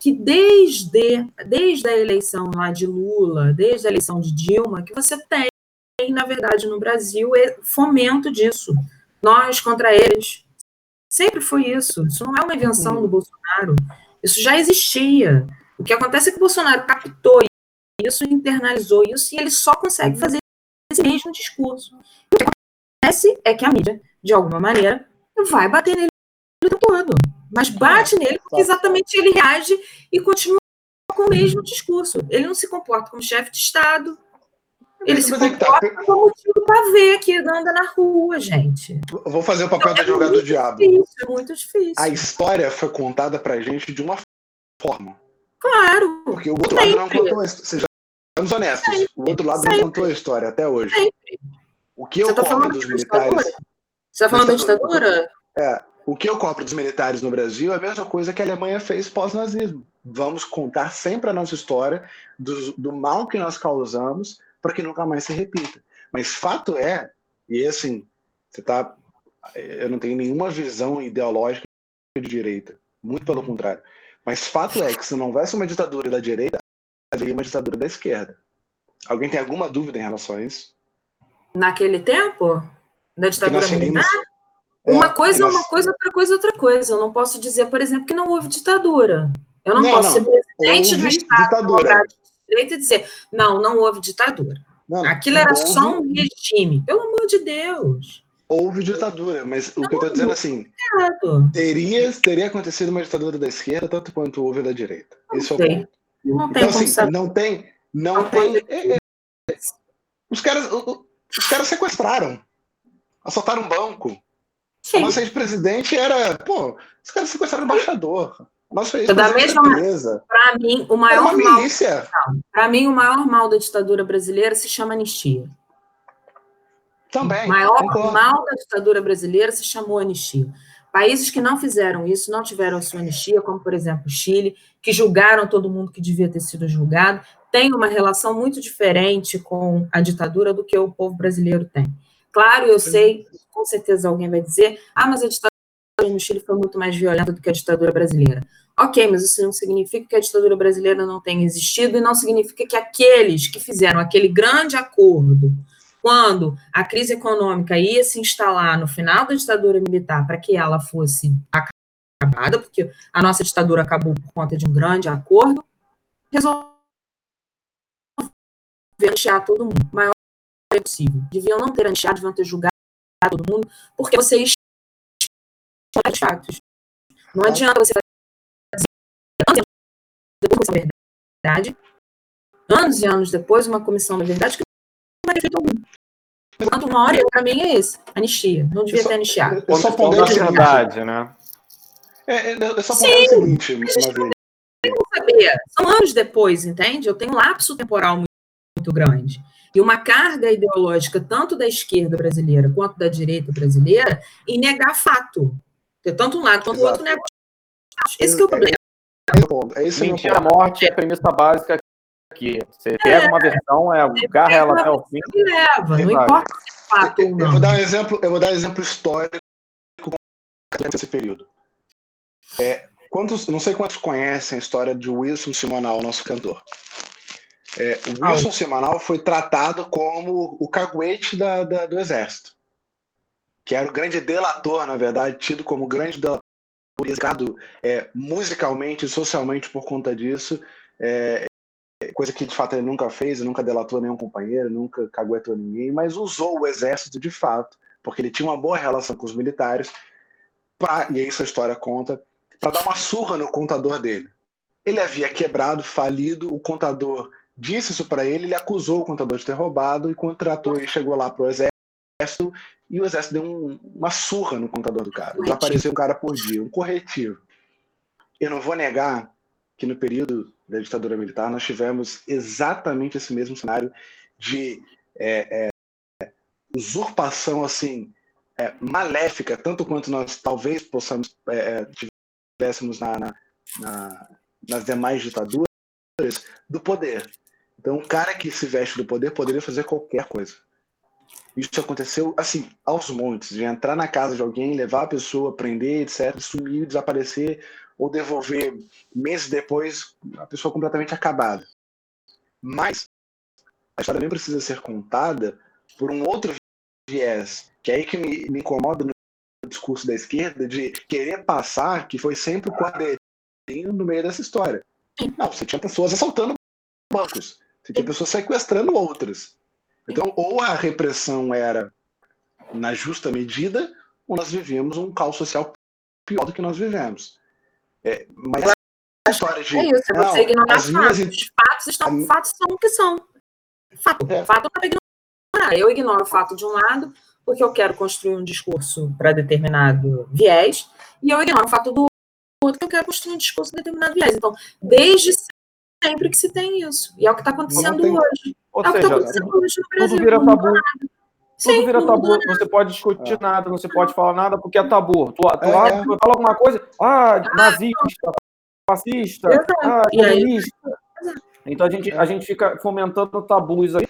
que desde, desde a eleição lá de Lula, desde a eleição de Dilma, que você tem, na verdade, no Brasil, é fomento disso. Nós contra eles. Sempre foi isso. Isso não é uma invenção do Bolsonaro. Isso já existia. O que acontece é que o Bolsonaro captou isso, internalizou isso, e ele só consegue fazer esse mesmo discurso. O que acontece é que a mídia, de alguma maneira, vai bater nele o todo. Mas bate é, nele porque exatamente ele reage e continua com o mesmo discurso. Ele não se comporta como chefe de Estado. Ele se é tá, comporta tá. como tipo pavê que anda na rua, gente. vou fazer o papel então, do jogador do diabo. Difícil, é muito difícil. A história foi contada pra gente de uma forma. Claro. Porque o outro sempre. lado não contou a história. Sejamos honestos. Sempre. O outro lado sempre. não contou a história até hoje. Sempre. O que eu tá cobro dos militares. Você está falando da ditadura? É. O que eu cobro dos militares no Brasil é a mesma coisa que a Alemanha fez pós-nazismo. Vamos contar sempre a nossa história do, do mal que nós causamos para que nunca mais se repita. Mas fato é, e assim, você tá, eu não tenho nenhuma visão ideológica de direita, muito pelo contrário. Mas fato é que se não houvesse uma ditadura da direita, haveria uma ditadura da esquerda. Alguém tem alguma dúvida em relação a isso? Naquele tempo? Da ditadura militar? É, uma coisa é uma coisa, outra coisa é outra coisa. Eu não posso dizer, por exemplo, que não houve ditadura. Eu não, não posso não. ser presidente do Estado ditadura. direito e dizer, não, não houve ditadura. Não, Aquilo era houve... só um regime. Pelo amor de Deus houve ditadura, mas o que eu estou dizendo assim, teria, teria acontecido uma ditadura da esquerda tanto quanto houve da direita. Não Esse tem. é. Não então, assim, saber. não tem, não, não tem. É, é, os caras, os caras sequestraram, assaltaram um banco. Sim. Nosso ex-presidente era, pô, os caras sequestraram o embaixador. Nosso ex-presidente Para mim, o maior mal. Para mim, o maior mal da ditadura brasileira se chama anistia. Também. O maior concordo. mal da ditadura brasileira se chamou anistia. Países que não fizeram isso, não tiveram a sua anistia, como, por exemplo, o Chile, que julgaram todo mundo que devia ter sido julgado, tem uma relação muito diferente com a ditadura do que o povo brasileiro tem. Claro, eu sei, com certeza alguém vai dizer, ah, mas a ditadura no Chile foi muito mais violenta do que a ditadura brasileira. Ok, mas isso não significa que a ditadura brasileira não tenha existido e não significa que aqueles que fizeram aquele grande acordo quando a crise econômica ia se instalar no final da ditadura militar para que ela fosse acabada, porque a nossa ditadura acabou por conta de um grande acordo, resolveu anistiar todo mundo, o maior possível. Deviam não ter anistiado, deviam ter julgado todo mundo, porque vocês os fatos. Não adianta você fazer anos depois da verdade, anos e anos depois, uma comissão da verdade que não vai ter feito algum. Enquanto uma hora, o caminho é esse: anistia. Não devia ter anistiado. Eu só ponder a verdade, né? É, é, só ponder o seguinte, saber. São anos depois, entende? Eu tenho um lapso temporal muito, muito grande. E uma carga ideológica, tanto da esquerda brasileira quanto da direita brasileira, em negar fato. Porque tanto um lado quanto o outro nega Esse é o problema. É, é, é Mentir a morte é a premissa básica aqui. Você é, pega uma versão, é, agarra ela até o fim. Leva, não importa se fato ou não. Eu vou dar um exemplo, eu vou dar um exemplo histórico desse período. É, quantos, não sei quantos conhecem a história de Wilson Simonal, nosso cantor. É, o Wilson ah, Simonal foi tratado como o caguete da, da, do exército, que era o grande delator, na verdade, tido como grande delator, é, musicalmente e socialmente por conta disso. É, coisa que de fato ele nunca fez, nunca delatou nenhum companheiro, nunca caguetou ninguém, mas usou o exército de fato, porque ele tinha uma boa relação com os militares, pra, e isso a história conta, para dar uma surra no contador dele. Ele havia quebrado, falido, o contador disse isso para ele, ele acusou o contador de ter roubado e contratou e chegou lá para o exército e o exército deu um, uma surra no contador do cara. Desapareceu um cara por dia, um corretivo. Eu não vou negar que no período da ditadura militar nós tivemos exatamente esse mesmo cenário de é, é, usurpação assim é, maléfica, tanto quanto nós talvez possamos é, é, tivéssemos na, na, na, nas demais ditaduras do poder. Então, um cara que se veste do poder poderia fazer qualquer coisa. Isso aconteceu assim, aos montes, de entrar na casa de alguém, levar a pessoa, prender, etc., sumir, desaparecer, ou devolver meses depois a pessoa completamente acabada. Mas a história também precisa ser contada por um outro viés, que é aí que me, me incomoda no discurso da esquerda de querer passar que foi sempre o quadrinho no meio dessa história. Não, você tinha pessoas assaltando bancos, você tinha pessoas sequestrando outras. Então, ou a repressão era na justa medida, ou nós vivíamos um caos social pior do que nós vivemos. É, mas a história de. É isso, você ignorar fatos. Minhas... Os fatos, estão, a... fatos são o que são. Fato. É. Fato para ignorar. Eu ignoro o fato de um lado, porque eu quero construir um discurso para determinado viés, e eu ignoro o fato do outro, porque eu quero construir um discurso para determinado viés. Então, desde sempre que se tem isso. E é o que está acontecendo tem... hoje. Ou é seja, o que está acontecendo hoje no Brasil. Tudo vira tabu. Tudo Sim, vira tabu, não se pode discutir é. nada, não se pode falar nada porque é tabu. Tu, tu, é, é. tu fala alguma coisa, ah, ah nazista, fascista, ah, comunista. Então a gente, a gente fica fomentando tabus aí.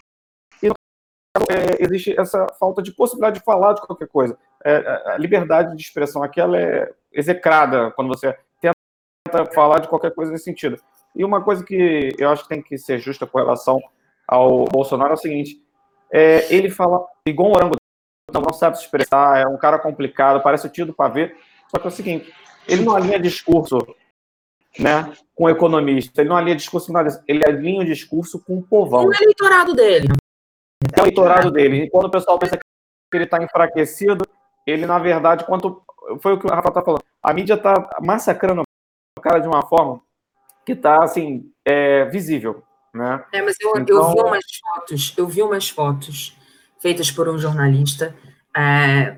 E é, existe essa falta de possibilidade de falar de qualquer coisa. É, a liberdade de expressão aqui ela é execrada quando você tenta falar de qualquer coisa nesse sentido. E uma coisa que eu acho que tem que ser justa com relação ao Bolsonaro é o seguinte: é, ele fala igual um orango, não sabe se expressar, é um cara complicado, parece o tio do pavê. Só que é o seguinte: ele não alinha discurso né, com o economista, ele não alinha discurso, ele alinha o discurso com o povão. E o eleitorado dele. É o eleitorado dele. E quando o pessoal pensa que ele está enfraquecido, ele, na verdade, quanto. Foi o que o Rafa está falando. A mídia está massacrando o cara de uma forma que está assim, é, visível. Né? É, mas eu, então... eu vi umas fotos, eu vi umas fotos feitas por um jornalista é,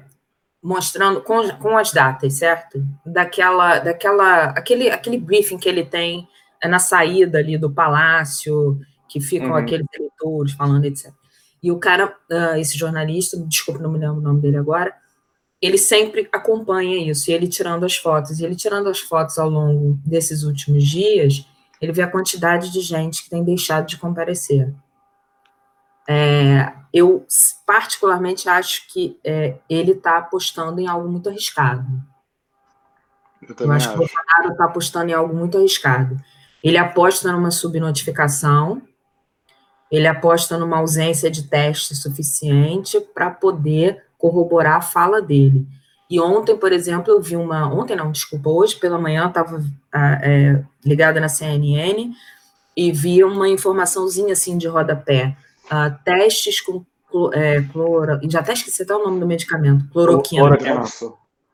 mostrando com, com as datas, certo? Daquela, daquela, aquele, aquele briefing que ele tem é, na saída ali do palácio, que ficam uhum. aqueles eleitores falando, etc. E o cara, uh, esse jornalista, desculpa, não me lembro o nome dele agora, ele sempre acompanha isso, e ele tirando as fotos, e ele tirando as fotos ao longo desses últimos dias, ele vê a quantidade de gente que tem deixado de comparecer. É, eu, particularmente, acho que é, ele está apostando em algo muito arriscado. Eu, eu acho, acho, que o Bolsonaro está apostando em algo muito arriscado. Ele aposta numa subnotificação, ele aposta numa ausência de teste suficiente para poder corroborar a fala dele. E ontem, por exemplo, eu vi uma. Ontem não, desculpa, hoje pela manhã estava ah, é, ligada na CNN e vi uma informaçãozinha assim de rodapé. Uh, testes com é, cloro. Já até esqueci até o nome do medicamento, cloroquina. cloroquina.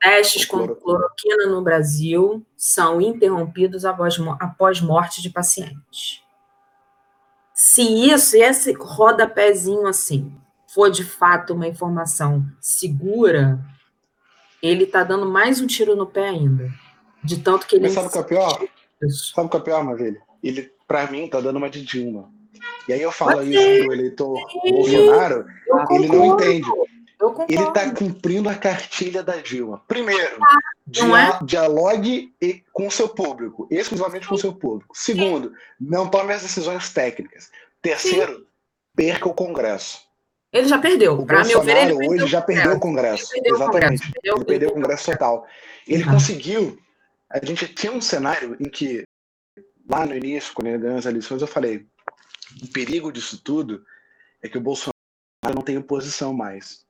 Testes com cloroquina no Brasil são interrompidos após, após morte de pacientes. Se isso, esse rodapézinho assim, for de fato uma informação segura, ele está dando mais um tiro no pé ainda. De tanto que ele. Mas sabe o que é pior? Sabe o que é pior, Maravilha? Ele, para mim, tá dando uma de Dilma. E aí eu falo Mas isso do eleitor sim, Bolsonaro, ele não entende. Ele está cumprindo a cartilha da Dilma. Primeiro, ah, dia, é? dialogue com o seu público, exclusivamente com o seu público. Segundo, não tome as decisões técnicas. Terceiro, sim. perca o Congresso. Ele já perdeu. O Bolsonaro ver, ele hoje já perdeu o Congresso. Perdeu Exatamente. O Congresso. Ele perdeu o Congresso total. Ele ah. conseguiu. A gente tinha um cenário em que, lá no início, quando ele ganhou as eleições, eu falei: o perigo disso tudo é que o Bolsonaro não tem oposição mais.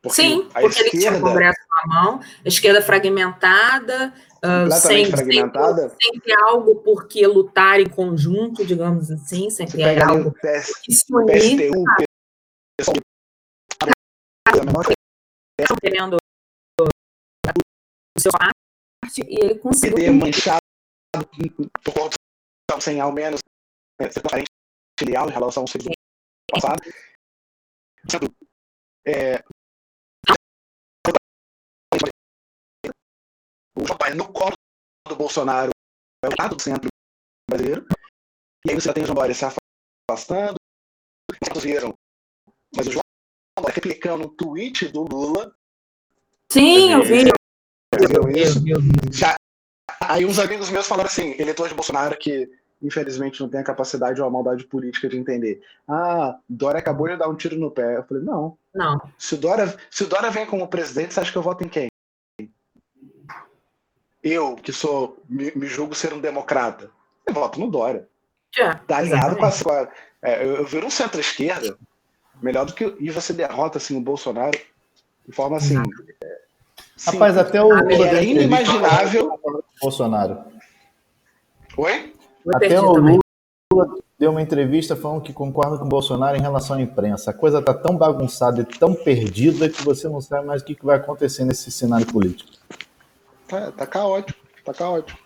Porque Sim, porque esquerda, ele tinha o Congresso na mão, a esquerda fragmentada, uh, sem, fragmentada. Sempre, sempre algo por que lutar em conjunto, digamos assim, sempre é algo PS, se unir, PSTU, querendo o seu arte e ele conseguiu. manchado por corrupção sem ao menos né, ser transparente em relação ao segundo passado. É, o João no colo do Bolsonaro é o lado do centro brasileiro. E aí você já tem o João Dória se afastando, viram. Mas o João replicando um tweet do Lula. Sim, eu vi. Eu, isso. Já, aí uns amigos meus falaram assim, eleitor de Bolsonaro que infelizmente não tem a capacidade ou a maldade política de entender. Ah, Dória acabou de dar um tiro no pé. Eu falei, não. Não. Se o Dória, se o Dória vem como presidente, você acha que eu voto em quem? eu, que sou, me, me julgo ser um democrata, eu voto no Dória. É, Tá alinhado com a. com a- é, eu, eu viro um centro-esquerda melhor do que. E você derrota assim, o Bolsonaro de forma assim. é, Rapaz, simples. até o Lula É inimaginável. falando com o Bolsonaro. Oi? Até o também. Lula deu uma entrevista falando que concorda com o Bolsonaro em relação à imprensa. A coisa está tão bagunçada e tão perdida que você não sabe mais o que que vai acontecer nesse cenário político. Tá, tá caótico, tá caótico.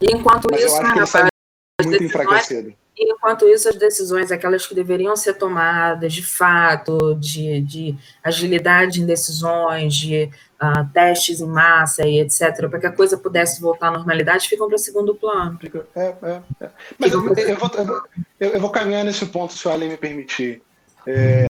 E enquanto Mas eu isso, acho né, que ele sai rapaz, Muito enfraquecido. Enquanto isso, as decisões, aquelas que deveriam ser tomadas de fato, de, de agilidade em decisões, de ah, testes em massa e etc., para que a coisa pudesse voltar à normalidade, ficam para segundo plano. É, é, é. Mas eu, eu vou, eu, vou, eu vou caminhar nesse ponto, se o Allen me permitir. É,